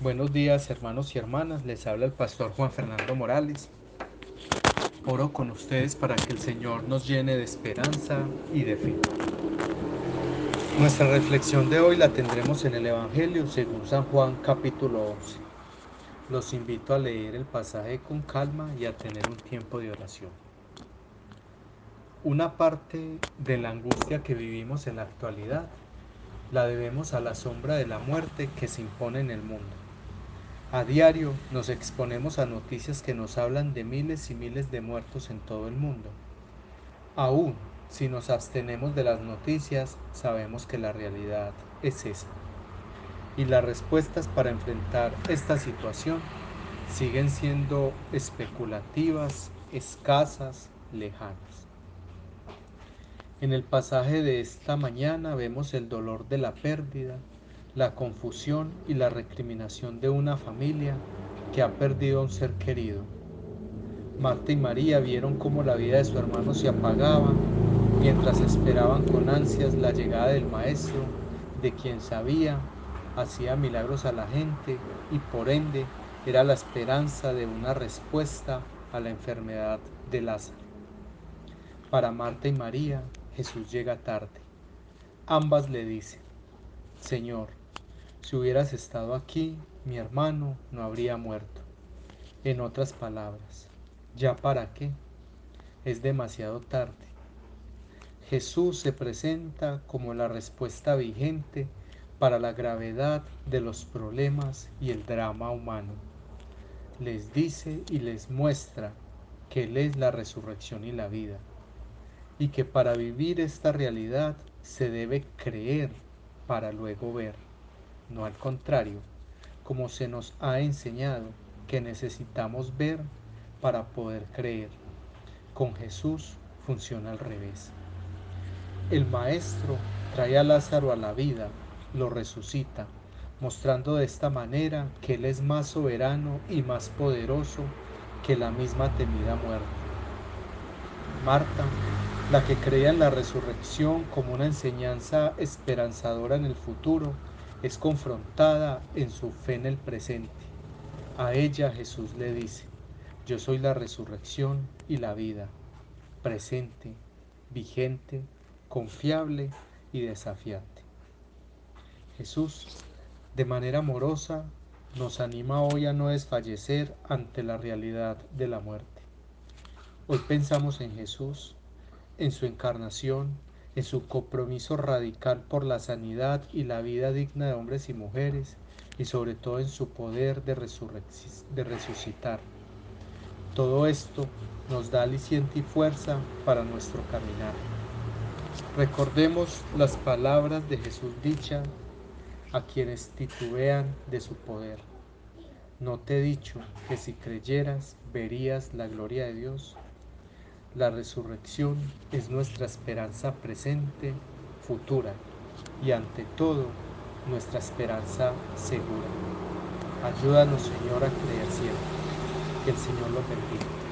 Buenos días hermanos y hermanas, les habla el pastor Juan Fernando Morales. Oro con ustedes para que el Señor nos llene de esperanza y de fe. Nuestra reflexión de hoy la tendremos en el Evangelio según San Juan capítulo 11. Los invito a leer el pasaje con calma y a tener un tiempo de oración. Una parte de la angustia que vivimos en la actualidad la debemos a la sombra de la muerte que se impone en el mundo. A diario nos exponemos a noticias que nos hablan de miles y miles de muertos en todo el mundo. Aún si nos abstenemos de las noticias, sabemos que la realidad es esa. Y las respuestas para enfrentar esta situación siguen siendo especulativas, escasas, lejanas. En el pasaje de esta mañana vemos el dolor de la pérdida, la confusión y la recriminación de una familia que ha perdido a un ser querido. Marta y María vieron cómo la vida de su hermano se apagaba mientras esperaban con ansias la llegada del Maestro, de quien sabía, hacía milagros a la gente y por ende era la esperanza de una respuesta a la enfermedad de Lázaro. Para Marta y María, Jesús llega tarde. Ambas le dicen, Señor, si hubieras estado aquí, mi hermano no habría muerto. En otras palabras, ¿ya para qué? Es demasiado tarde. Jesús se presenta como la respuesta vigente para la gravedad de los problemas y el drama humano. Les dice y les muestra que Él es la resurrección y la vida y que para vivir esta realidad se debe creer para luego ver, no al contrario, como se nos ha enseñado que necesitamos ver para poder creer. Con Jesús funciona al revés. El Maestro trae a Lázaro a la vida, lo resucita, mostrando de esta manera que Él es más soberano y más poderoso que la misma temida muerte. Marta la que creía en la resurrección como una enseñanza esperanzadora en el futuro, es confrontada en su fe en el presente. A ella Jesús le dice, yo soy la resurrección y la vida, presente, vigente, confiable y desafiante. Jesús, de manera amorosa, nos anima hoy a no desfallecer ante la realidad de la muerte. Hoy pensamos en Jesús en su encarnación, en su compromiso radical por la sanidad y la vida digna de hombres y mujeres, y sobre todo en su poder de, resucitar. Todo esto nos da aliciente y fuerza para nuestro caminar. Recordemos las palabras de Jesús dichas a quienes titubean de su poder. No te he dicho que si creyeras verías la gloria de Dios. La resurrección es nuestra esperanza presente, futura y ante todo nuestra esperanza segura. Ayúdanos Señor a creer siempre. Que el Señor lo bendiga.